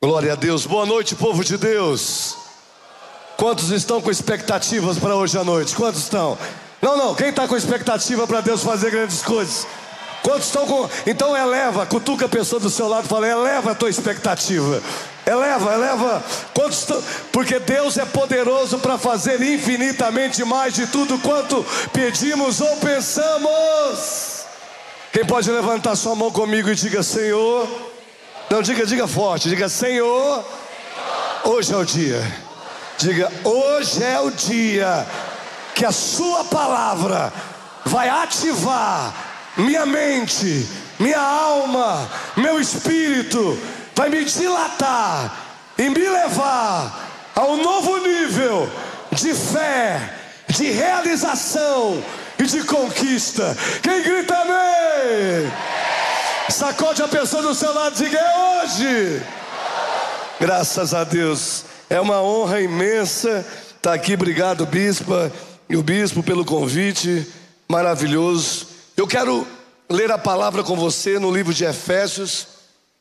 Glória a Deus. Boa noite, povo de Deus. Quantos estão com expectativas para hoje à noite? Quantos estão? Não, não. Quem está com expectativa para Deus fazer grandes coisas? Quantos estão com. Então eleva, cutuca a pessoa do seu lado e fala: eleva a tua expectativa. Eleva, eleva. Quantos estão... Porque Deus é poderoso para fazer infinitamente mais de tudo quanto pedimos ou pensamos. Quem pode levantar sua mão comigo e diga: Senhor. Não, diga, diga forte, diga: Senhor, hoje é o dia. Diga, hoje é o dia que a Sua palavra vai ativar minha mente, minha alma, meu espírito, vai me dilatar e me levar a um novo nível de fé, de realização e de conquista. Quem grita amém? Sacode a pessoa do seu lado, diga é hoje. Graças a Deus. É uma honra imensa estar aqui. Obrigado, bispa e o bispo, pelo convite maravilhoso. Eu quero ler a palavra com você no livro de Efésios,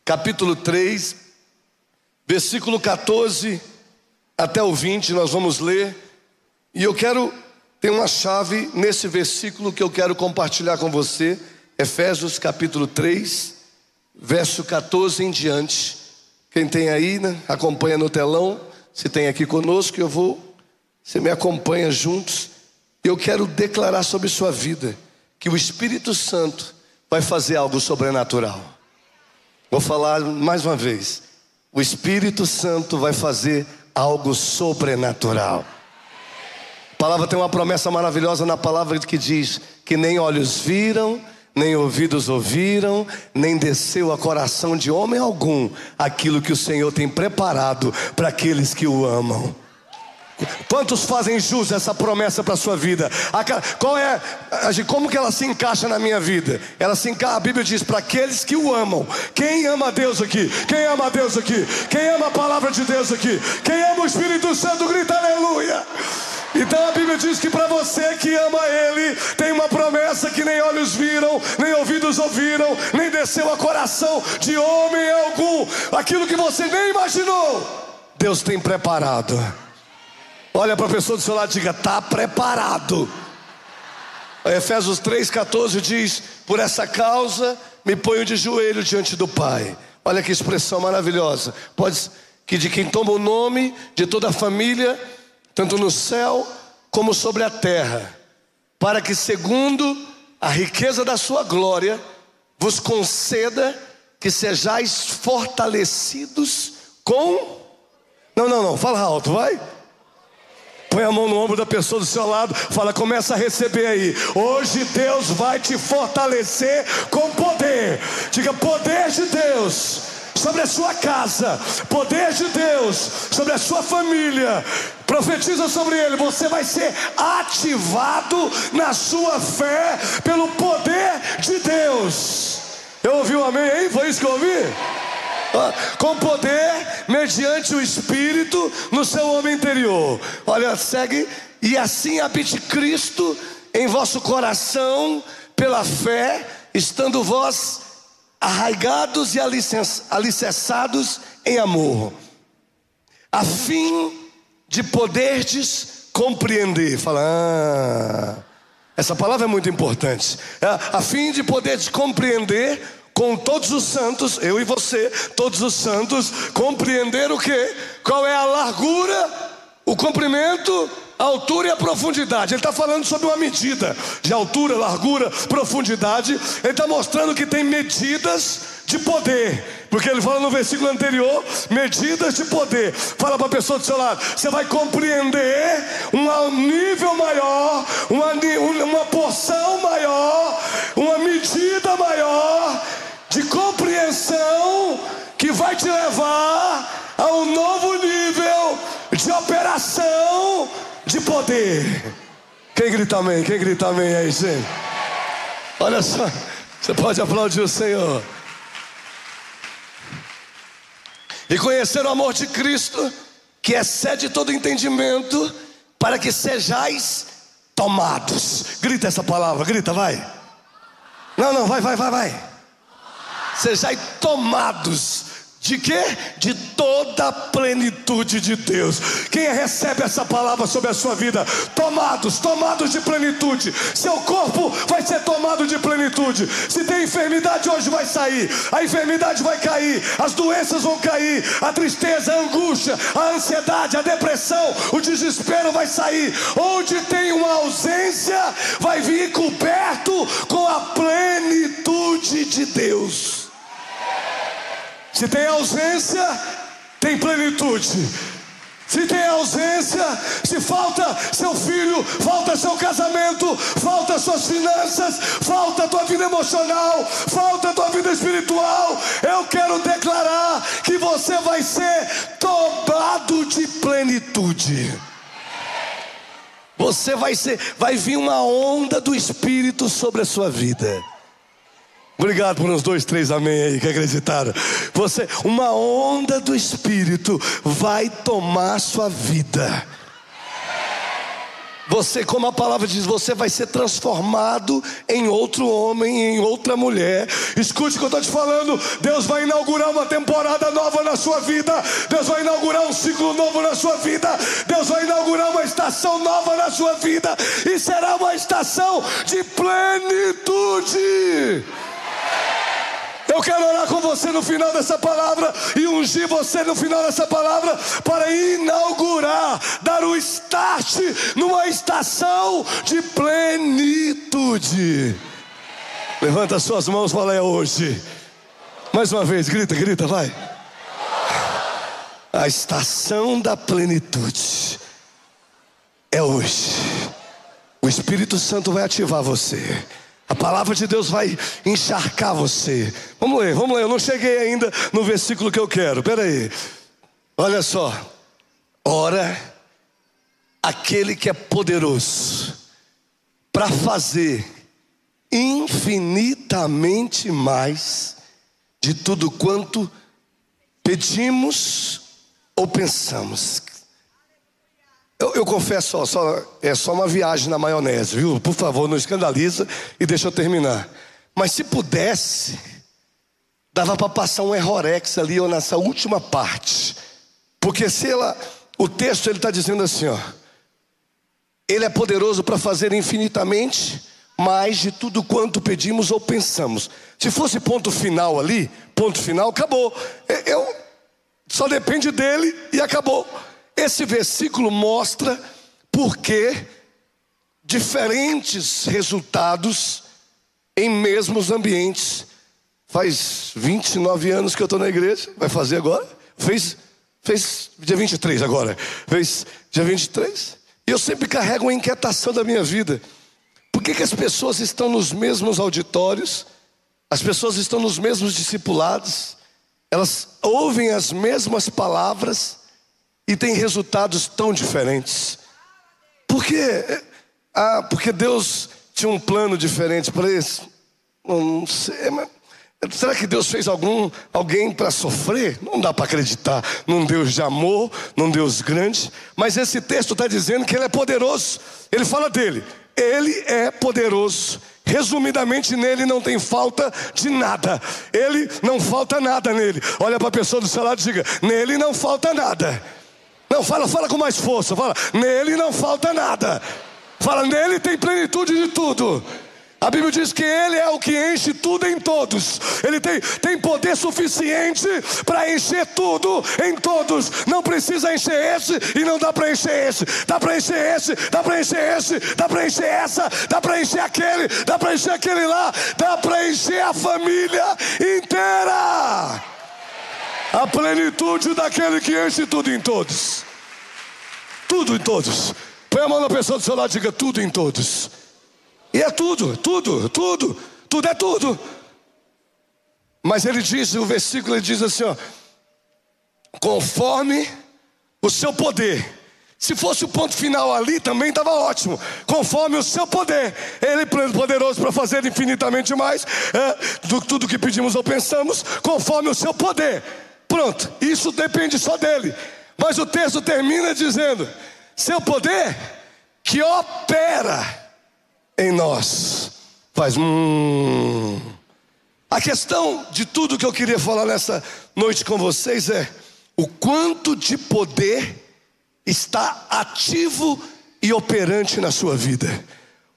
capítulo 3, versículo 14 até o 20. Nós vamos ler. E eu quero ter uma chave nesse versículo que eu quero compartilhar com você. Efésios capítulo 3, verso 14 em diante. Quem tem aí, né, acompanha no telão. Se tem aqui conosco, eu vou, você me acompanha juntos. Eu quero declarar sobre sua vida que o Espírito Santo vai fazer algo sobrenatural. Vou falar mais uma vez. O Espírito Santo vai fazer algo sobrenatural. A palavra tem uma promessa maravilhosa na palavra que diz que nem olhos viram, nem ouvidos ouviram, nem desceu a coração de homem algum aquilo que o Senhor tem preparado para aqueles que o amam. Quantos fazem jus essa promessa para a sua vida? Qual é, como que ela se encaixa na minha vida? Ela se encaixa, a Bíblia diz para aqueles que o amam. Quem ama Deus aqui? Quem ama Deus aqui? Quem ama a palavra de Deus aqui? Quem ama o Espírito Santo grita aleluia. Então a Bíblia diz que para você que ama Ele, tem uma promessa que nem olhos viram, nem ouvidos ouviram, nem desceu a coração de homem algum, aquilo que você nem imaginou, Deus tem preparado. Olha para a pessoa do seu lado e diga: está preparado. Efésios 3,14 diz: Por essa causa me ponho de joelho diante do Pai. Olha que expressão maravilhosa. Pode que de quem toma o nome de toda a família tanto no céu como sobre a terra, para que, segundo a riqueza da sua glória, vos conceda que sejais fortalecidos com. Não, não, não, fala alto, vai. Põe a mão no ombro da pessoa do seu lado, fala, começa a receber aí. Hoje Deus vai te fortalecer com poder. Diga, poder de Deus sobre a sua casa, poder de Deus sobre a sua família. Profetiza sobre ele, você vai ser ativado na sua fé pelo poder de Deus. Eu ouvi um amém aí? Foi isso que eu ouvi? com poder mediante o Espírito no seu homem interior. Olha, segue, e assim habite Cristo em vosso coração pela fé, estando vós arraigados e alicerçados em amor, a fim de poderdes compreender. Fala, ah, essa palavra é muito importante. É, a fim de poderdes compreender com todos os santos, eu e você, todos os santos, compreender o que? Qual é a largura, o comprimento a altura e a profundidade. Ele está falando sobre uma medida de altura, largura, profundidade. Ele está mostrando que tem medidas de poder. Porque ele fala no versículo anterior, medidas de poder. Fala para a pessoa do seu lado, você vai compreender um nível maior, uma, uma porção maior, uma medida maior de compreensão que vai te levar a um novo nível de operação de poder. Quem grita amém? Quem grita amém aí, gente? Olha só, você pode aplaudir o Senhor. E conhecer o amor de Cristo, que excede todo entendimento, para que sejais tomados. Grita essa palavra, grita, vai. Não, não, vai, vai, vai, vai. Sejais tomados De quê? De toda a plenitude de Deus. Quem recebe essa palavra sobre a sua vida? Tomados, tomados de plenitude. Seu corpo vai ser tomado de plenitude. Se tem enfermidade, hoje vai sair. A enfermidade vai cair. As doenças vão cair. A tristeza, a angústia, a ansiedade, a depressão, o desespero vai sair. Onde tem uma ausência, vai vir coberto com a plenitude de Deus. Se tem ausência, tem plenitude. Se tem ausência, se falta seu filho, falta seu casamento, falta suas finanças, falta tua vida emocional, falta tua vida espiritual, eu quero declarar que você vai ser tomado de plenitude. Você vai ser, vai vir uma onda do Espírito sobre a sua vida. Obrigado por uns dois, três amém aí que acreditaram. Você, uma onda do Espírito vai tomar sua vida. Você, como a palavra diz, você vai ser transformado em outro homem, em outra mulher. Escute o que eu estou te falando. Deus vai inaugurar uma temporada nova na sua vida. Deus vai inaugurar um ciclo novo na sua vida. Deus vai inaugurar uma estação nova na sua vida. E será uma estação de plenitude. Eu quero orar com você no final dessa palavra e ungir você no final dessa palavra para inaugurar, dar o start numa estação de plenitude. Levanta suas mãos, fala é hoje. Mais uma vez, grita, grita, vai. A estação da plenitude é hoje. O Espírito Santo vai ativar você. A palavra de Deus vai encharcar você. Vamos ler, vamos ler. Eu não cheguei ainda no versículo que eu quero. Espera aí. Olha só. Ora, aquele que é poderoso para fazer infinitamente mais de tudo quanto pedimos ou pensamos. Eu, eu confesso, só, é só uma viagem na maionese, viu? Por favor, não escandaliza e deixa eu terminar. Mas se pudesse, dava para passar um errorex ali ou nessa última parte. Porque se ela, o texto ele está dizendo assim, ó. Ele é poderoso para fazer infinitamente mais de tudo quanto pedimos ou pensamos. Se fosse ponto final ali, ponto final, acabou. Eu, só depende dele e acabou. Esse versículo mostra por que diferentes resultados em mesmos ambientes. Faz 29 anos que eu estou na igreja, vai fazer agora? Fez, fez dia 23 agora, fez dia 23. E eu sempre carrego uma inquietação da minha vida. Por que, que as pessoas estão nos mesmos auditórios, as pessoas estão nos mesmos discipulados, elas ouvem as mesmas palavras, e tem resultados tão diferentes. Por quê? Ah, porque Deus tinha um plano diferente para isso? Não sei, mas será que Deus fez algum alguém para sofrer? Não dá para acreditar num Deus de amor, num Deus grande. Mas esse texto está dizendo que Ele é poderoso. Ele fala dele. Ele é poderoso. Resumidamente, nele não tem falta de nada. Ele não falta nada nele. Olha para a pessoa do seu lado e diga: nele não falta nada. Não, fala, fala com mais força. Fala, nele não falta nada. Fala, nele tem plenitude de tudo. A Bíblia diz que Ele é o que enche tudo em todos. Ele tem, tem poder suficiente para encher tudo em todos. Não precisa encher esse e não dá para encher esse. Dá para encher esse, dá para encher esse, dá para encher essa, dá para encher aquele, dá para encher aquele lá, dá para encher a família inteira a plenitude daquele que enche tudo em todos. Tudo em todos. Põe a mão na pessoa do seu lado e diga tudo em todos. E é tudo, tudo, tudo, tudo é tudo. Mas ele diz, o versículo ele diz assim: ó, conforme o seu poder. Se fosse o ponto final ali, também estava ótimo. Conforme o seu poder, Ele é poderoso para fazer infinitamente mais é, do tudo que pedimos ou pensamos, conforme o seu poder. Pronto, isso depende só dele. Mas o texto termina dizendo: seu poder que opera em nós faz hum, A questão de tudo que eu queria falar nessa noite com vocês é o quanto de poder está ativo e operante na sua vida.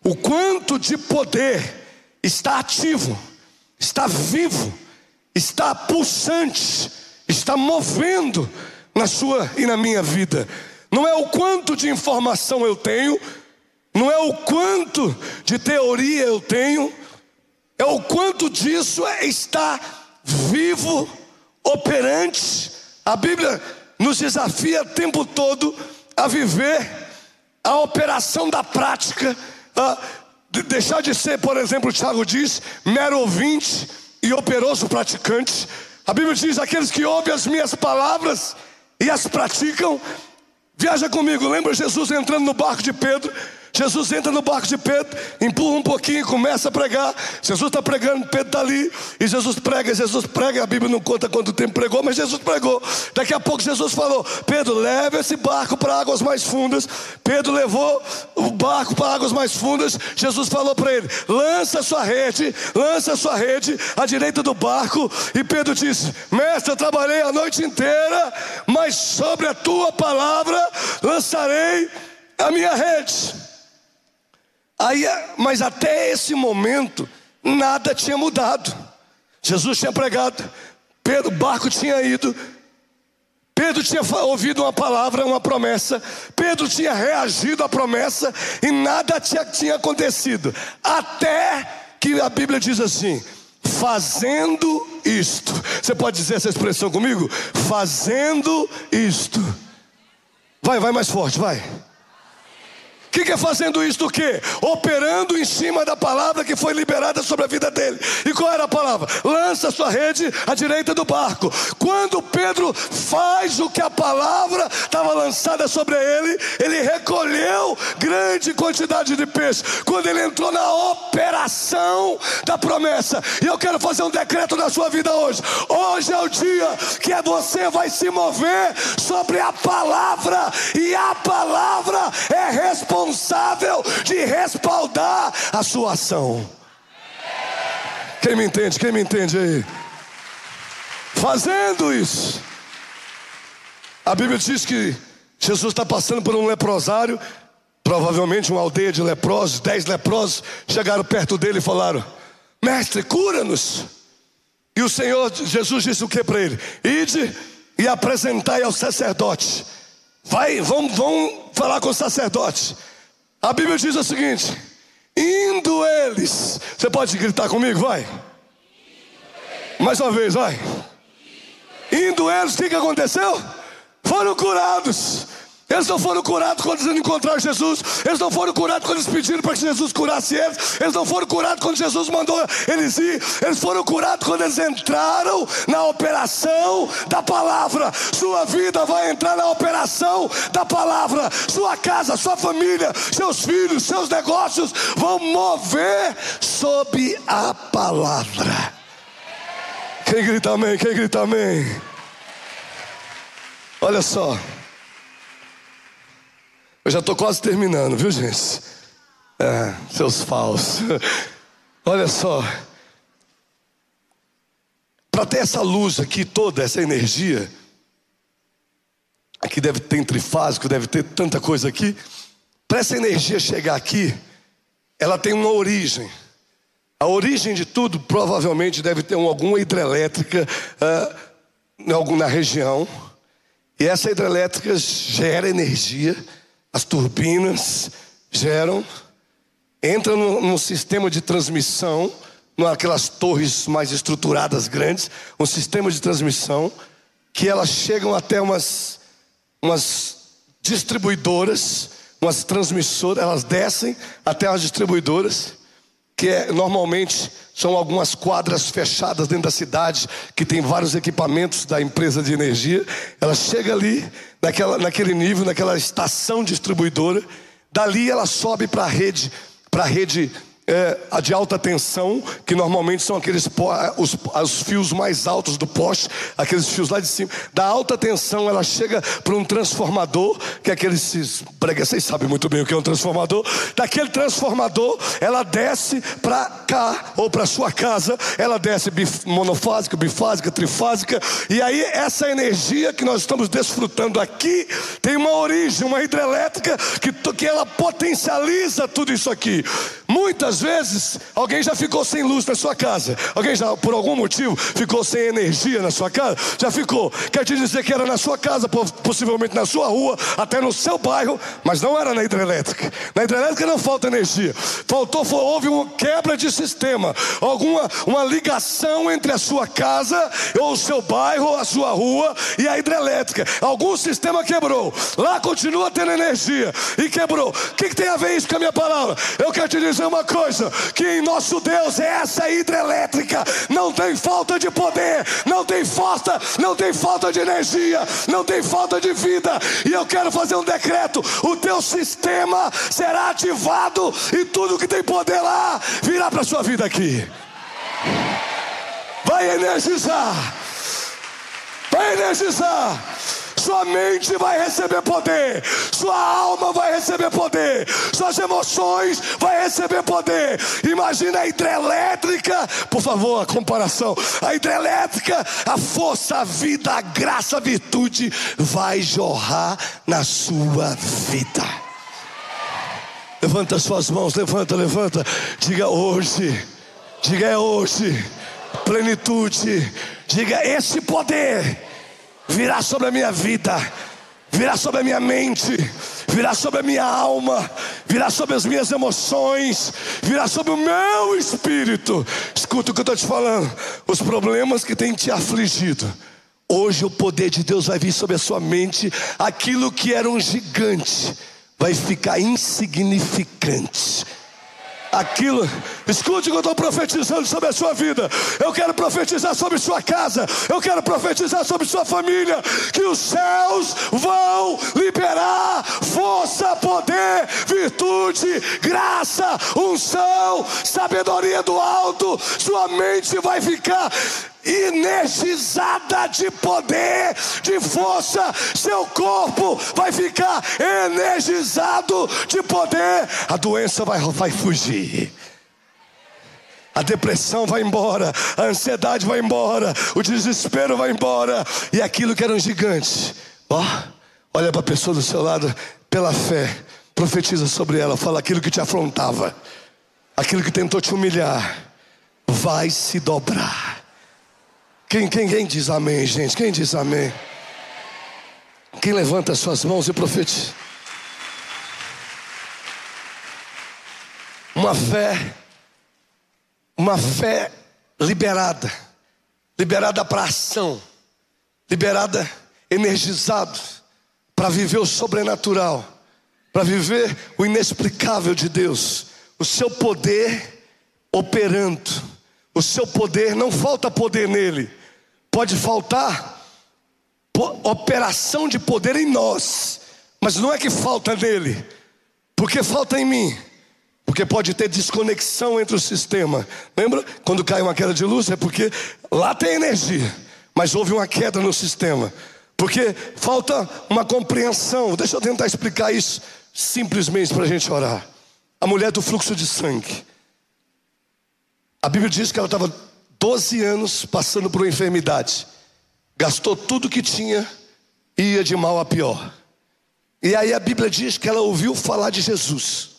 O quanto de poder está ativo, está vivo, está pulsante, está movendo na sua e na minha vida. Não é o quanto de informação eu tenho, não é o quanto de teoria eu tenho, é o quanto disso está vivo, operante. A Bíblia nos desafia o tempo todo a viver a operação da prática, a deixar de ser, por exemplo, o Tiago diz, mero ouvinte e operoso praticante. A Bíblia diz: aqueles que ouvem as minhas palavras e as praticam. Viaja comigo, lembra Jesus entrando no barco de Pedro? Jesus entra no barco de Pedro, empurra um pouquinho, começa a pregar. Jesus está pregando, Pedro está ali, e Jesus prega, Jesus prega. A Bíblia não conta quanto tempo pregou, mas Jesus pregou. Daqui a pouco Jesus falou: Pedro, leva esse barco para águas mais fundas. Pedro levou o barco para águas mais fundas. Jesus falou para ele: lança sua rede, lança sua rede à direita do barco. E Pedro disse: Mestre, eu trabalhei a noite inteira, mas sobre a tua palavra lançarei a minha rede. Aí, mas até esse momento, nada tinha mudado. Jesus tinha pregado, Pedro, barco tinha ido, Pedro tinha ouvido uma palavra, uma promessa, Pedro tinha reagido à promessa e nada tinha, tinha acontecido. Até que a Bíblia diz assim: fazendo isto. Você pode dizer essa expressão comigo? Fazendo isto. Vai, vai mais forte, vai. O que, que é fazendo isso do quê? Operando em cima da palavra que foi liberada sobre a vida dele. E qual era a palavra? Lança sua rede à direita do barco. Quando Pedro faz o que a palavra estava lançada sobre ele, ele recolheu grande quantidade de peixe. Quando ele entrou na operação da promessa. E eu quero fazer um decreto na sua vida hoje. Hoje é o dia que você vai se mover sobre a palavra. E a palavra é responsável responsável de respaldar a sua ação. Quem me entende? Quem me entende aí? Fazendo isso. A Bíblia diz que Jesus está passando por um leprosário, provavelmente uma aldeia de leprosos, dez leprosos chegaram perto dele e falaram: Mestre, cura-nos. E o Senhor Jesus disse o que para ele? Ide e apresentai ao sacerdote. Vai, vão, vão falar com o sacerdote. A Bíblia diz o seguinte: indo eles, você pode gritar comigo, vai. Mais uma vez, vai. Indo eles, o que, aconteceu? Foram curados. Eles não foram curados quando eles encontraram Jesus. Eles não foram curados quando eles pediram para que Jesus curasse eles. Eles não foram curados quando Jesus mandou eles ir. Eles foram curados quando eles entraram na operação da palavra. Sua vida vai entrar na operação da palavra. Sua casa, sua família, seus filhos, seus negócios vão mover sob a palavra. Quem grita amém? Quem grita amém? Olha só. Eu já estou quase terminando, viu, gente? É, seus falsos. Olha só. Para ter essa luz aqui, toda essa energia, aqui deve ter trifásico, deve ter tanta coisa aqui. Para essa energia chegar aqui, ela tem uma origem. A origem de tudo provavelmente deve ter alguma hidrelétrica uh, na região. E essa hidrelétrica gera energia as turbinas geram, entra no, no sistema de transmissão, naquelas torres mais estruturadas grandes, um sistema de transmissão que elas chegam até umas, umas distribuidoras, umas transmissoras, elas descem até as distribuidoras, que é, normalmente são algumas quadras fechadas dentro da cidade, que tem vários equipamentos da empresa de energia. Ela chega ali, naquela, naquele nível, naquela estação distribuidora. Dali ela sobe para a rede, para a rede é, de alta tensão, que normalmente são aqueles os, os fios mais altos do poste, aqueles fios lá de cima. Da alta tensão, ela chega para um transformador, que é aqueles. Vocês sabem muito bem o que é um transformador. Daquele transformador, ela desce para cá, ou para sua casa, ela desce bif, monofásica, bifásica, trifásica, e aí essa energia que nós estamos desfrutando aqui tem uma origem, uma hidrelétrica que, que ela potencializa tudo isso aqui. Muitas vezes alguém já ficou sem luz na sua casa, alguém já por algum motivo ficou sem energia na sua casa, já ficou. Quer te dizer que era na sua casa, possivelmente na sua rua, até no seu bairro, mas não era na hidrelétrica. Na hidrelétrica não falta energia, faltou, houve uma quebra de sistema, alguma uma ligação entre a sua casa ou o seu bairro, a sua rua e a hidrelétrica. Algum sistema quebrou. Lá continua tendo energia e quebrou. O que, que tem a ver isso com a minha palavra? Eu quero te dizer uma coisa: que em nosso Deus é essa hidrelétrica. Não tem falta de poder, não tem falta, não tem falta de energia, não tem falta de vida. E eu quero fazer um decreto: o teu sistema será ativado e tudo que tem poder lá virá para a sua vida aqui. Vai energizar. Vai energizar. Sua mente vai receber poder, sua alma vai receber poder, suas emoções vai receber poder. Imagina a hidrelétrica, por favor, a comparação. A hidrelétrica, a força, a vida, a graça, a virtude vai jorrar na sua vida. Levanta suas mãos, levanta, levanta. Diga hoje. Diga é hoje. Plenitude. Diga esse poder virá sobre a minha vida, virá sobre a minha mente, virá sobre a minha alma, virá sobre as minhas emoções, virá sobre o meu espírito. Escuta o que eu estou te falando: os problemas que têm te afligido. Hoje o poder de Deus vai vir sobre a sua mente, aquilo que era um gigante vai ficar insignificante aquilo. Escute o que eu estou profetizando sobre a sua vida. Eu quero profetizar sobre sua casa. Eu quero profetizar sobre sua família. Que os céus vão liberar força, poder, virtude, graça, unção, sabedoria do alto. Sua mente vai ficar energizada de poder, de força, seu corpo vai ficar energizado de poder, a doença vai, vai fugir. A depressão vai embora, a ansiedade vai embora, o desespero vai embora, e aquilo que era um gigante, ó, olha para a pessoa do seu lado, pela fé, profetiza sobre ela, fala aquilo que te afrontava, aquilo que tentou te humilhar, vai se dobrar quem, quem, quem diz amém, gente? Quem diz amém? Quem levanta as suas mãos e profetiza? Uma fé, uma fé liberada, liberada para ação, liberada, energizado, para viver o sobrenatural, para viver o inexplicável de Deus, o seu poder operando, o seu poder, não falta poder nele, Pode faltar operação de poder em nós, mas não é que falta nele, porque falta em mim. Porque pode ter desconexão entre o sistema. Lembra? Quando cai uma queda de luz, é porque lá tem energia, mas houve uma queda no sistema. Porque falta uma compreensão. Deixa eu tentar explicar isso simplesmente para a gente orar. A mulher do fluxo de sangue. A Bíblia diz que ela estava 12 anos passando por uma enfermidade, gastou tudo que tinha e ia de mal a pior. E aí a Bíblia diz que ela ouviu falar de Jesus.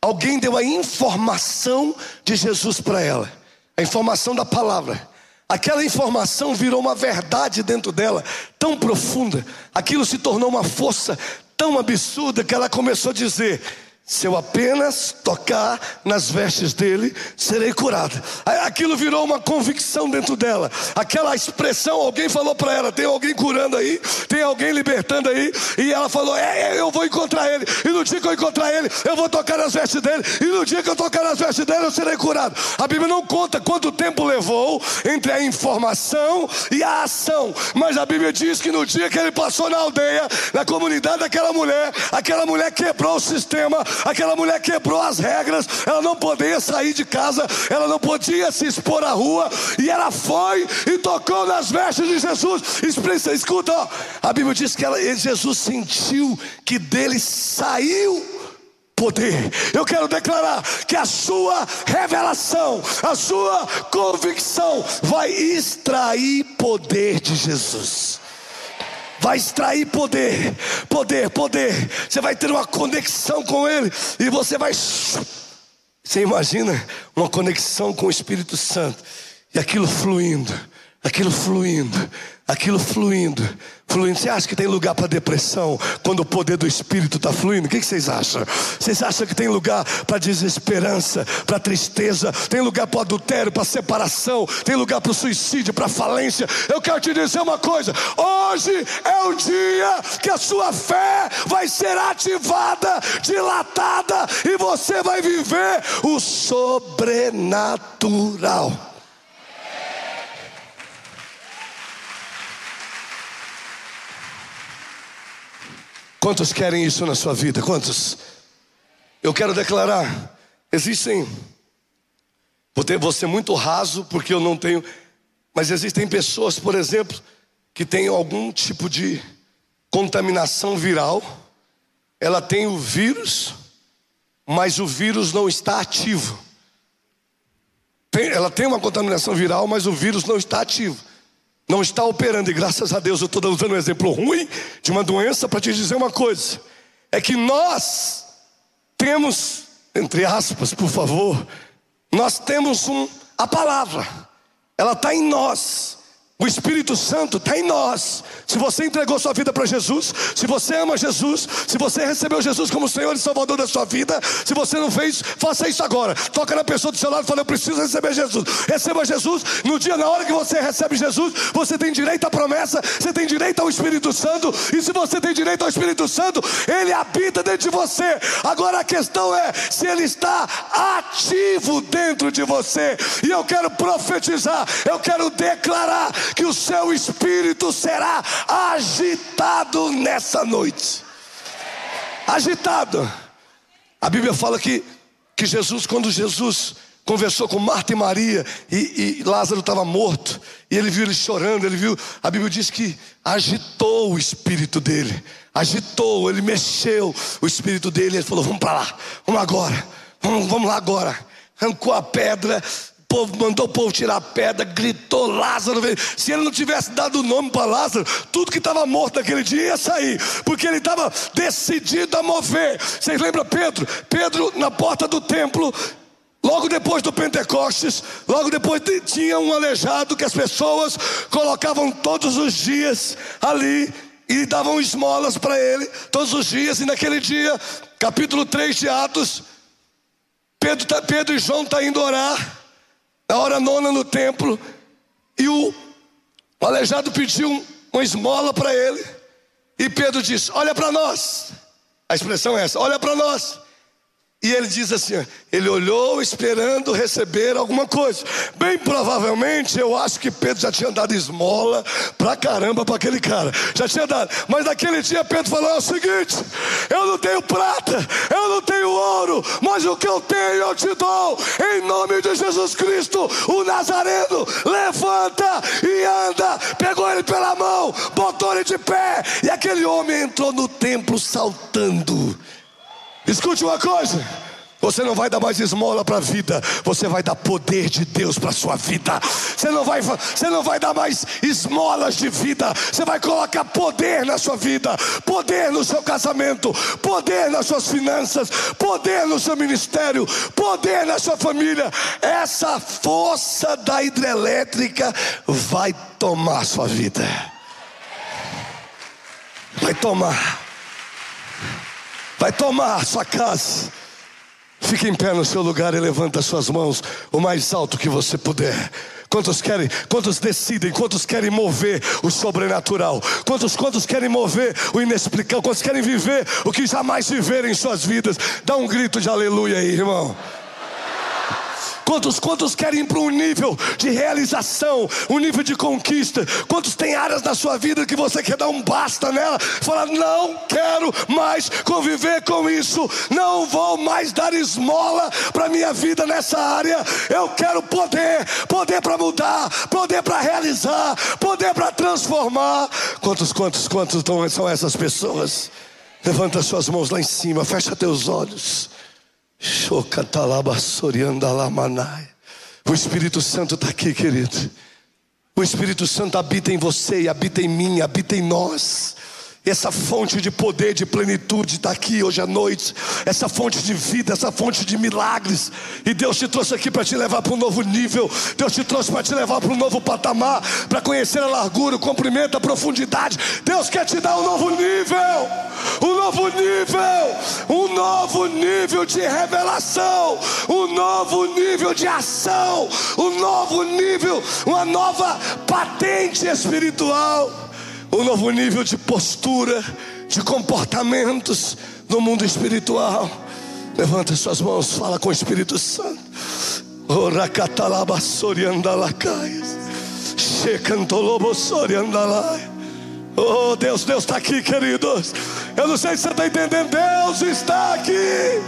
Alguém deu a informação de Jesus para ela, a informação da palavra. Aquela informação virou uma verdade dentro dela, tão profunda, aquilo se tornou uma força tão absurda que ela começou a dizer: se eu apenas tocar nas vestes dele, serei curado. Aquilo virou uma convicção dentro dela. Aquela expressão, alguém falou para ela: tem alguém curando aí, tem alguém libertando aí. E ela falou: é, é, eu vou encontrar ele. E no dia que eu encontrar ele, eu vou tocar nas vestes dele. E no dia que eu tocar nas vestes dele, eu serei curado. A Bíblia não conta quanto tempo levou entre a informação e a ação. Mas a Bíblia diz que no dia que ele passou na aldeia, na comunidade daquela mulher, aquela mulher quebrou o sistema Aquela mulher quebrou as regras, ela não podia sair de casa, ela não podia se expor à rua, e ela foi e tocou nas vestes de Jesus. Escuta, ó, a Bíblia diz que ela, Jesus sentiu que dele saiu poder. Eu quero declarar que a sua revelação, a sua convicção vai extrair poder de Jesus. Vai extrair poder, poder, poder. Você vai ter uma conexão com Ele e você vai. Você imagina uma conexão com o Espírito Santo e aquilo fluindo, aquilo fluindo, aquilo fluindo, fluindo. Você acha que tem lugar para depressão quando o poder do Espírito está fluindo? O que, vocês acham? Vocês acham que tem lugar para desesperança, para tristeza? Tem lugar para adultério, para separação? Tem lugar para o suicídio, para falência? Eu quero te dizer uma coisa: hoje é o dia que a sua fé vai ser ativada, dilatada, e você vai viver o sobrenatural. Quantos querem isso na sua vida? Quantos? Eu quero declarar: existem. Vou, ter, vou ser muito raso porque eu não tenho. Mas existem pessoas, por exemplo, que têm algum tipo de contaminação viral. Ela tem o vírus, mas o vírus não está ativo. Tem, ela tem uma contaminação viral, mas o vírus não está ativo não está operando, e graças a Deus eu estou usando um exemplo ruim de uma doença para te dizer uma coisa: é que nós temos, entre aspas, por favor, nós temos um, a palavra, ela está em nós. O Espírito Santo está em nós. Se você entregou sua vida para Jesus, se você ama Jesus, se você recebeu Jesus como Senhor e Salvador da sua vida, se você não fez, faça isso agora. Toca na pessoa do seu lado e fala: Eu preciso receber Jesus. Receba Jesus. No dia, na hora que você recebe Jesus, você tem direito à promessa, você tem direito ao Espírito Santo. E se você tem direito ao Espírito Santo, ele habita dentro de você. Agora a questão é se ele está ativo dentro de você. E eu quero profetizar, eu quero declarar que o seu espírito será agitado nessa noite. Agitado. A Bíblia fala que, que Jesus, quando Jesus conversou com Marta e Maria e, e Lázaro estava morto e ele viu ele chorando, ele viu, a Bíblia diz que agitou o espírito dele, agitou, ele mexeu o espírito dele, ele falou: vamos para lá, vamos agora, vamos, vamos lá agora. Arrancou a pedra, povo mandou o povo tirar a pedra, gritou Lázaro. Se ele não tivesse dado o nome para Lázaro, tudo que estava morto naquele dia ia sair, porque ele estava decidido a mover. Vocês lembram Pedro? Pedro na porta do templo. Logo depois do Pentecostes, logo depois tinha um aleijado que as pessoas colocavam todos os dias ali e davam esmolas para ele todos os dias. E naquele dia, capítulo 3 de Atos, Pedro, tá, Pedro e João estão tá indo orar na hora nona no templo, e o, o aleijado pediu uma esmola para ele, e Pedro disse: Olha para nós. A expressão é essa: Olha para nós. E ele diz assim: ele olhou esperando receber alguma coisa. Bem provavelmente, eu acho que Pedro já tinha dado esmola pra caramba para aquele cara. Já tinha dado. Mas naquele dia Pedro falou: é o seguinte: eu não tenho prata, eu não tenho ouro, mas o que eu tenho eu te dou. Em nome de Jesus Cristo, o Nazareno levanta e anda. Pegou ele pela mão, botou ele de pé. E aquele homem entrou no templo saltando. Escute uma coisa. Você não vai dar mais esmola para a vida, você vai dar poder de Deus para a sua vida. Você não, vai, você não vai dar mais esmolas de vida, você vai colocar poder na sua vida, poder no seu casamento, poder nas suas finanças, poder no seu ministério, poder na sua família. Essa força da hidrelétrica vai tomar a sua vida. Vai tomar vai tomar a sua casa. Fique em pé no seu lugar e levanta suas mãos o mais alto que você puder. Quantos querem, quantos decidem, quantos querem mover o sobrenatural, quantos, quantos querem mover o inexplicável, quantos querem viver o que jamais viveram em suas vidas. Dá um grito de aleluia aí, irmão. Quantos, quantos querem ir para um nível de realização, um nível de conquista? Quantos tem áreas da sua vida que você quer dar um basta nela? Falar, não quero mais conviver com isso, não vou mais dar esmola para minha vida nessa área. Eu quero poder, poder para mudar, poder para realizar, poder para transformar. Quantos, quantos, quantos são essas pessoas? Levanta suas mãos lá em cima, fecha teus olhos. O Espírito Santo está aqui, querido. O Espírito Santo habita em você, habita em mim, habita em nós. Essa fonte de poder, de plenitude está aqui hoje à noite. Essa fonte de vida, essa fonte de milagres. E Deus te trouxe aqui para te levar para um novo nível. Deus te trouxe para te levar para um novo patamar. Para conhecer a largura, o comprimento, a profundidade. Deus quer te dar um novo nível. Um novo nível. Um novo nível de revelação. Um novo nível de ação. Um novo nível. Uma nova patente espiritual um novo nível de postura, de comportamentos no mundo espiritual. Levanta suas mãos, fala com o Espírito Santo. Oracatalabassoriandalacaias. Checantolobosoriandalai. Oh Deus, Deus está aqui, queridos. Eu não sei se você está entendendo. Deus está aqui.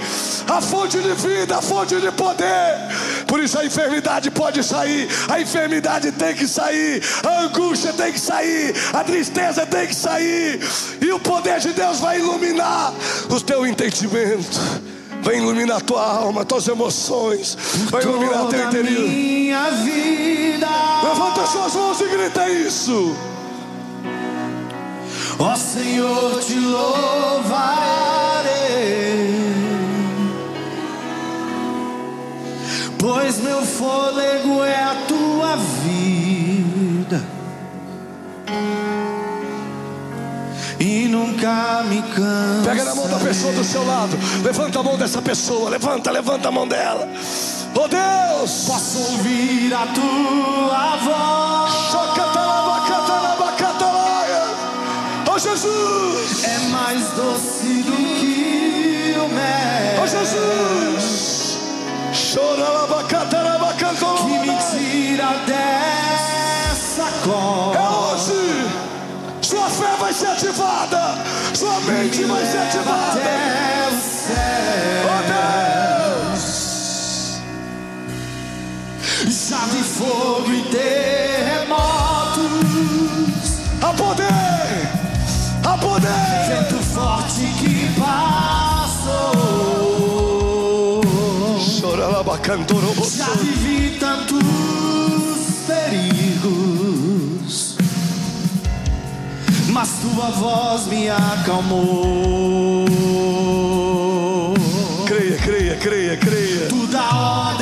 A fonte de vida, a fonte de poder. Por isso a enfermidade pode sair. A enfermidade tem que sair. A angústia tem que sair. A tristeza tem que sair. E o poder de Deus vai iluminar o teu entendimento. Vai iluminar tua alma, tuas emoções. Vai iluminar teu interior. Minha vida. Levanta suas mãos e grita isso. Ó Senhor, te louvarei, pois meu fôlego é a tua vida, e nunca me canso. Pega na mão da pessoa do seu lado. Levanta a mão dessa pessoa. Levanta, levanta a mão dela. Oh Deus! Posso ouvir a tua voz. Mais doce do que o mel. Oh Jesus! Que me tira dessa É cor. hoje! Sua fé vai ser ativada! Sua mente vai ser ativada! até o céu. Oh Deus! Vi fogo e terremotos, A poder! A poder! Já vivi tantos perigos, mas tua voz me acalmou. Creia, creia, creia, creia. Tu dá ordem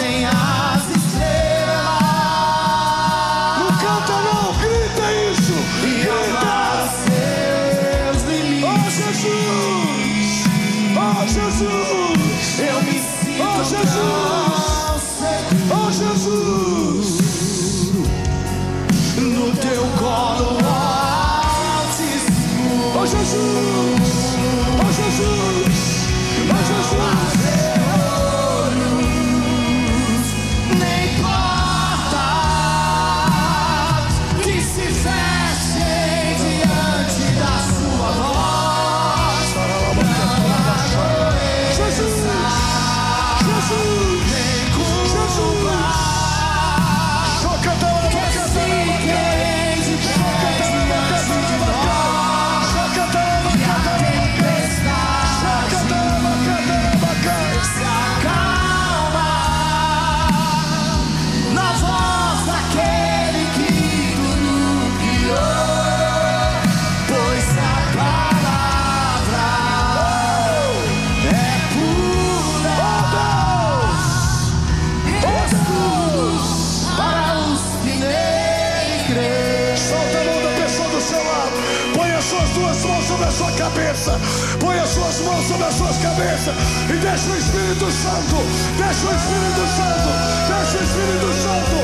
suas cabeças. E deixa o Espírito Santo. Deixa o Espírito Santo. Deixa o Espírito Santo.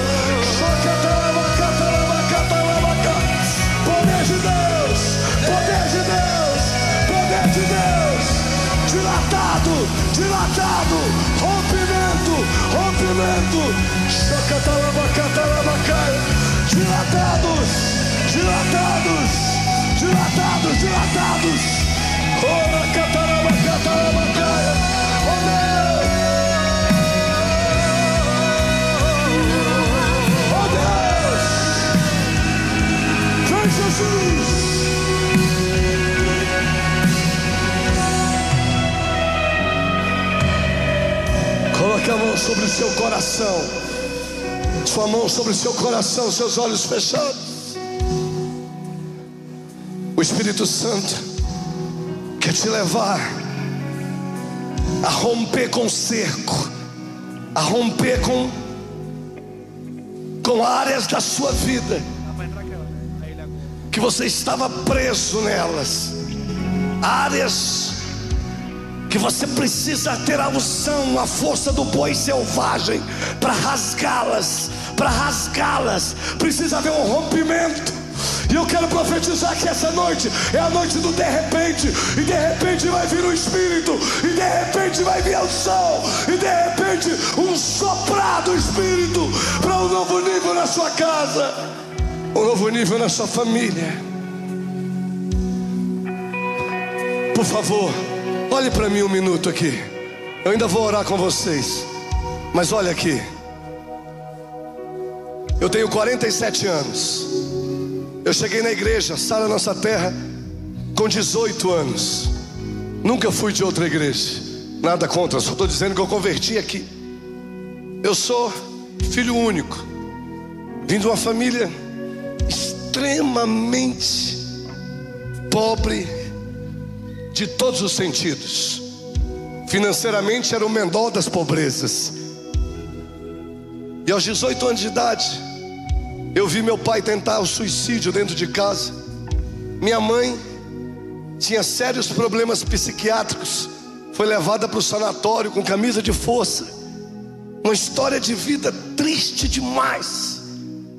Poder de Deus. Poder de Deus. Poder de Deus. Dilatado. Dilatado. Rompimento. Rompimento. Chacatalabacatalabacaia. Dilatados, dilatados, dilatados, dilatados. Ora, catarabacatalabacaia. Coloque a mão sobre o seu coração. Sua mão sobre o seu coração, seus olhos fechados. O Espírito Santo quer te levar a romper com o cerco, a romper com, com áreas da sua vida que você estava preso nelas, áreas que você precisa ter a unção, a força do boi selvagem para rasgá-las, para rasgá-las. Precisa haver um rompimento. E eu quero profetizar que essa noite é a noite do de repente, e de repente vai vir o Espírito, e de repente vai vir o sol, e de repente um soprar do Espírito para um novo nível na sua casa, um novo nível na sua família. Por favor, olhe para mim um minuto aqui. Eu ainda vou orar com vocês. Mas olha aqui. Eu tenho 47 anos. Eu cheguei na igreja, Sara Nossa Terra, com 18 anos. Nunca fui de outra igreja. Nada contra, só estou dizendo que eu converti aqui. Eu sou filho único. Vim de uma família extremamente pobre de todos os sentidos. Financeiramente era o menor das pobrezas. E aos 18 anos de idade, eu vi meu pai tentar o suicídio dentro de casa. Minha mãe tinha sérios problemas psiquiátricos, foi levada para o sanatório com camisa de força. Uma história de vida triste demais.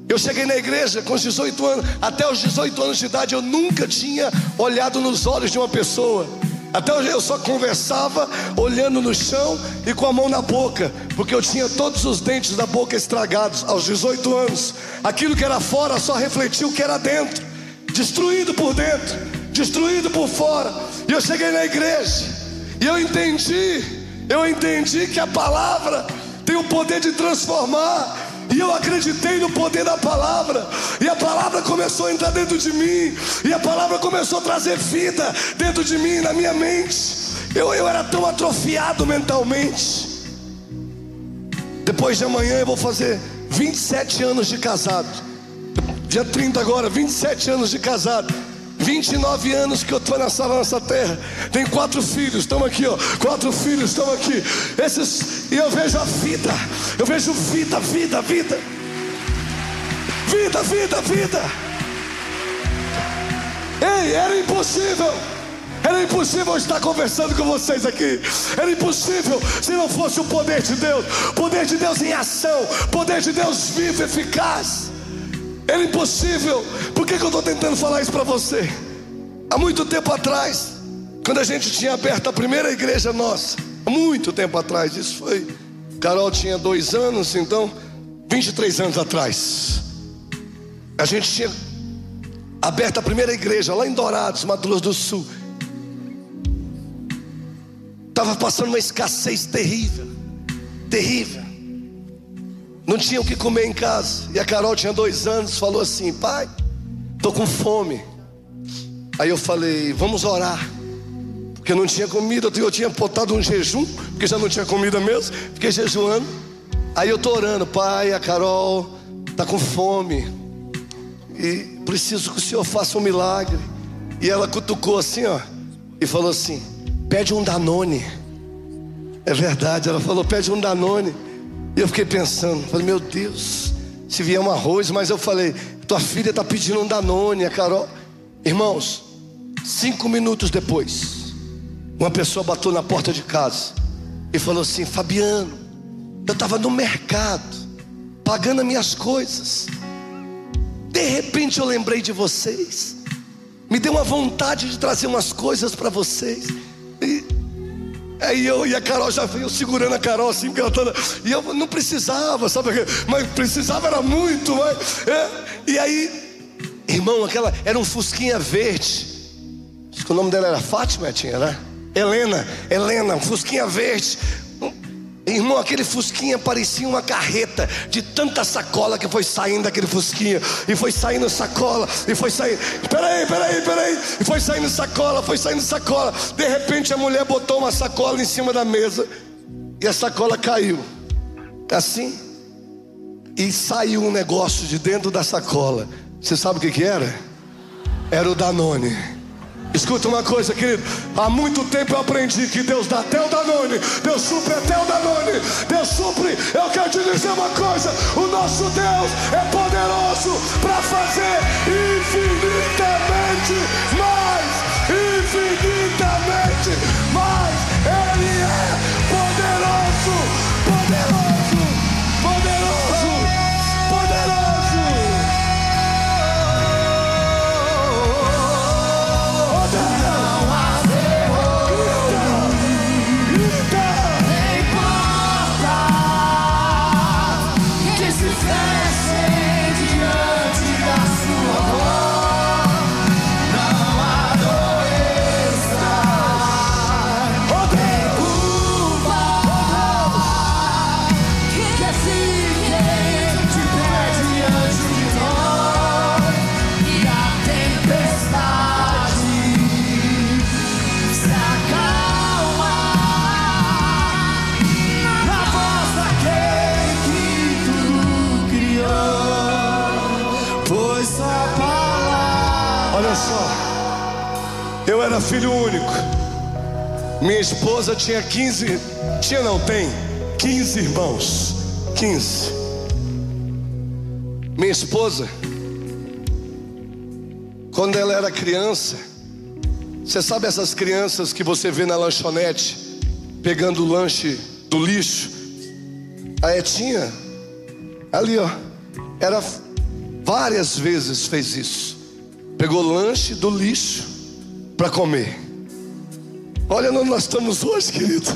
Eu cheguei na igreja com os 18 anos, até os 18 anos de idade eu nunca tinha olhado nos olhos de uma pessoa. Até hoje eu só conversava olhando no chão e com a mão na boca, porque eu tinha todos os dentes da boca estragados aos 18 anos. Aquilo que era fora só refletia o que era dentro, destruído por dentro, destruído por fora. E eu cheguei na igreja e eu entendi, eu entendi que a palavra tem o poder de transformar. E eu acreditei no poder da palavra. E a palavra começou a entrar dentro de mim. E a palavra começou a trazer vida dentro de mim, na minha mente. Eu, eu era tão atrofiado mentalmente. Depois de amanhã eu vou fazer 27 anos de casado. Dia 30 agora, 27 anos de casado. 29 anos que eu estou nessa nossa terra. Tem quatro filhos, estão aqui, ó. Quatro filhos estão aqui. Esses, e eu vejo a vida. Eu vejo vida, vida, vida. Vida, vida, vida. Ei, era impossível. Era impossível estar conversando com vocês aqui. Era impossível se não fosse o poder de Deus. Poder de Deus em ação. Poder de Deus vivo, eficaz. Era impossível. Por que, que eu estou tentando falar isso para você? Há muito tempo atrás, quando a gente tinha aberto a primeira igreja nossa, muito tempo atrás, isso foi. Carol tinha dois anos, então, 23 anos atrás. A gente tinha aberto a primeira igreja lá em Dourados, Mato Grosso do Sul. Estava passando uma escassez terrível, terrível. Não tinha o que comer em casa. E a Carol tinha dois anos, falou assim: pai, tô com fome. Aí eu falei: vamos orar. Porque não tinha comida, eu tinha botado um jejum, porque já não tinha comida mesmo. Fiquei jejuando. Aí eu tô orando, pai, a Carol tá com fome. E preciso que o senhor faça um milagre. E ela cutucou assim, ó, e falou assim: pede um Danone. É verdade, ela falou: pede um Danone. E eu fiquei pensando, falei, meu Deus, se vier um arroz, mas eu falei, tua filha está pedindo um Danone, a Carol. Irmãos, cinco minutos depois, uma pessoa bateu na porta de casa e falou assim: Fabiano, eu estava no mercado, pagando as minhas coisas. De repente eu lembrei de vocês. Me deu uma vontade de trazer umas coisas para vocês. Aí eu e a Carol já veio segurando a Carol assim, toda. E eu não precisava, sabe? Mas precisava era muito, mas. É. E aí, irmão, aquela era um Fusquinha verde. Acho que o nome dela era Fátima, tinha, né? Helena, Helena, um Fusquinha verde. Irmão, aquele fusquinha parecia uma carreta de tanta sacola que foi saindo daquele fusquinha. E foi saindo sacola, e foi saindo. Peraí, peraí, peraí. E foi saindo sacola, foi saindo sacola. De repente a mulher botou uma sacola em cima da mesa. E a sacola caiu. Assim. E saiu um negócio de dentro da sacola. Você sabe o que, que era? Era o Danone. Escuta uma coisa, querido. Há muito tempo eu aprendi que Deus dá até o Danone, Deus supre até o Danone, Deus supre. Eu quero te dizer uma coisa: o nosso Deus é poderoso para fazer infinitamente mais, Minha esposa tinha 15, tinha não, tem 15 irmãos. 15. Minha esposa, quando ela era criança, você sabe essas crianças que você vê na lanchonete pegando o lanche do lixo? A Etinha, ali ó, era várias vezes fez isso. Pegou lanche do lixo para comer. Olha onde nós estamos hoje, querido.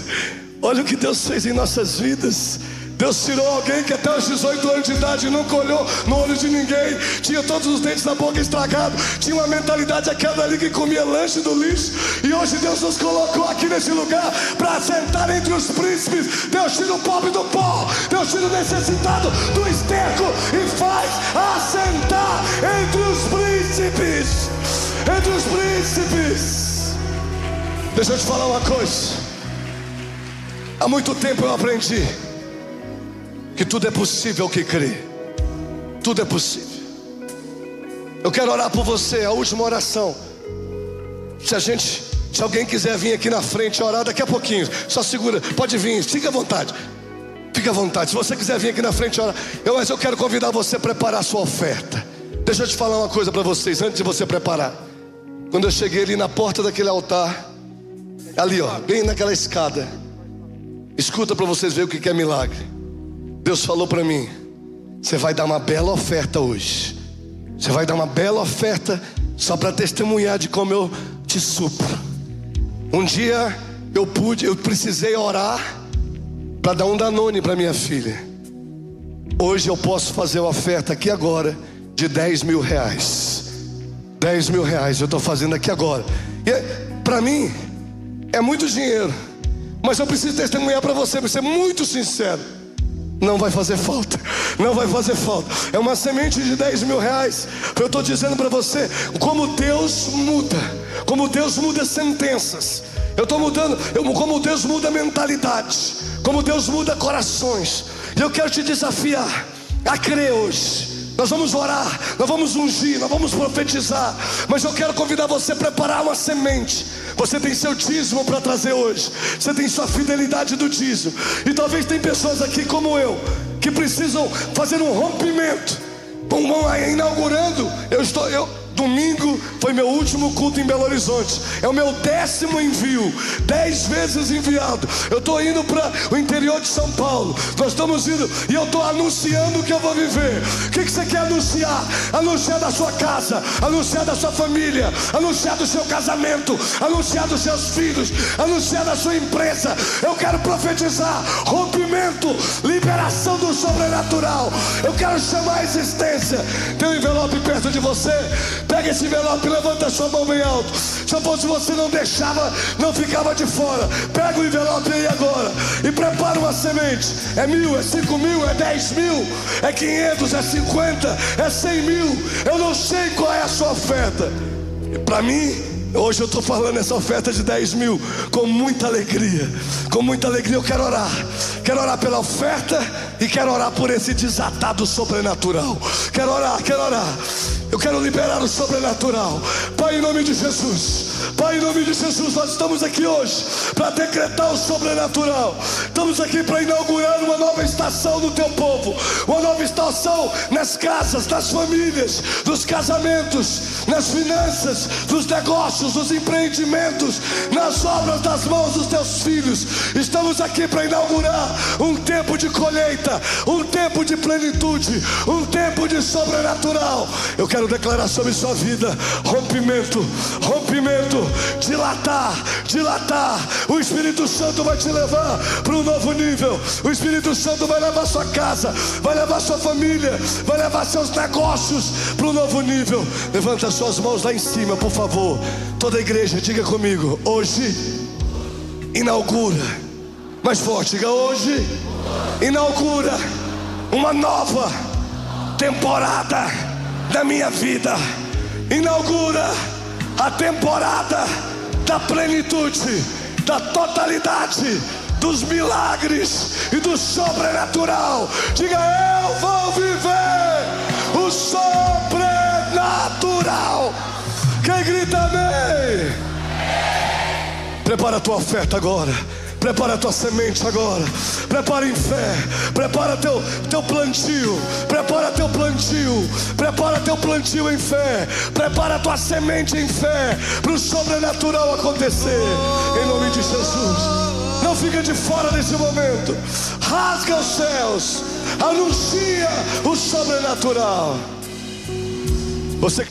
Olha o que Deus fez em nossas vidas. Deus tirou alguém que até os 18 anos de idade nunca olhou no olho de ninguém, tinha todos os dentes da boca estragados, tinha uma mentalidade aquela ali que comia lanche do lixo, e hoje Deus nos colocou aqui nesse lugar para sentar entre os príncipes. Deus tira o pobre do pó, Deus tira o necessitado do esterco e faz assentar entre os príncipes. Entre os príncipes. Deixa eu te falar uma coisa. Há muito tempo eu aprendi que tudo é possível que crê. Tudo é possível. Eu quero orar por você, a última oração. Se a gente, se alguém quiser vir aqui na frente orar daqui a pouquinho, só segura, pode vir, fica à vontade. Fica à vontade. Se você quiser vir aqui na frente orar, eu, mas eu quero convidar você a preparar a sua oferta. Deixa eu te falar uma coisa para vocês antes de você preparar. Quando eu cheguei ali na porta daquele altar, ali ó, bem naquela escada. Escuta para vocês verem o que é milagre. Deus falou para mim: você vai dar uma bela oferta hoje. Você vai dar uma bela oferta só para testemunhar de como eu te supro. Um dia eu pude, eu precisei orar para dar um danone para minha filha. Hoje eu posso fazer uma oferta aqui agora de 10 mil reais. 10 mil reais eu estou fazendo aqui agora. E para mim é muito dinheiro. Mas eu preciso testemunhar para você, para ser muito sincero. Não vai fazer falta, não vai fazer falta. É uma semente de 10 mil reais. Eu estou dizendo para você como Deus muda, como Deus muda sentenças. Eu estou mudando, eu, como Deus muda mentalidade, como Deus muda corações. E eu quero te desafiar a crer hoje. Nós vamos orar, nós vamos ungir, nós vamos profetizar. Mas eu quero convidar você a preparar uma semente. Você tem seu dízimo para trazer hoje. Você tem sua fidelidade do dízimo. E talvez tem pessoas aqui como eu que precisam fazer um rompimento. Vão inaugurando. Eu estou, eu Domingo foi meu último culto em Belo Horizonte. É o meu décimo envio, dez vezes enviado. Eu estou indo para o interior de São Paulo. Nós estamos indo e eu estou anunciando o que eu vou viver. O que, que você quer anunciar? Anunciar da sua casa, anunciar da sua família, anunciar do seu casamento, anunciar dos seus filhos, anunciar da sua empresa. Eu quero profetizar rompimento, liberação do sobrenatural. Eu quero chamar a existência. Tem um envelope perto de você. Pega esse envelope levanta sua mão bem alto. Se eu fosse você, não deixava, não ficava de fora. Pega o envelope aí agora e prepara uma semente. É mil, é cinco mil, é dez mil, é quinhentos, é cinquenta, é cem mil. Eu não sei qual é a sua oferta. Para mim, Hoje eu estou falando essa oferta de 10 mil com muita alegria. Com muita alegria eu quero orar. Quero orar pela oferta e quero orar por esse desatado sobrenatural. Quero orar, quero orar. Eu quero liberar o sobrenatural. Pai, em nome de Jesus. Pai, em nome de Jesus, nós estamos aqui hoje para decretar o sobrenatural. Estamos aqui para inaugurar uma nova estação no teu povo. Uma nova estação nas casas, nas famílias, nos casamentos, nas finanças, nos negócios, nos empreendimentos, nas obras das mãos dos teus filhos. Estamos aqui para inaugurar um tempo de colheita, um tempo de plenitude, um tempo de sobrenatural. Eu quero declarar sobre sua vida rompimento, rompimento, dilatar, dilatar. O Espírito Santo vai te levar para um novo nível. O Espírito Santo vai levar sua casa, vai levar sua família, vai levar seus negócios para um novo nível. Levanta suas mãos lá em cima, por favor. Toda a igreja, diga comigo. Hoje inaugura. Mais forte, diga hoje. Inaugura uma nova temporada da minha vida. Inaugura a temporada da plenitude, da totalidade, dos milagres e do sobrenatural. Diga, eu vou viver o sobrenatural. Quem grita amém? Prepara a tua oferta agora. Prepara a tua semente agora. Prepara em fé. Prepara teu, teu plantio. Prepara teu plantio. Prepara teu plantio em fé. Prepara a tua semente em fé. Para o sobrenatural acontecer. Em nome de Jesus. Não fica de fora desse momento. Rasga os céus. Anuncia o sobrenatural. Você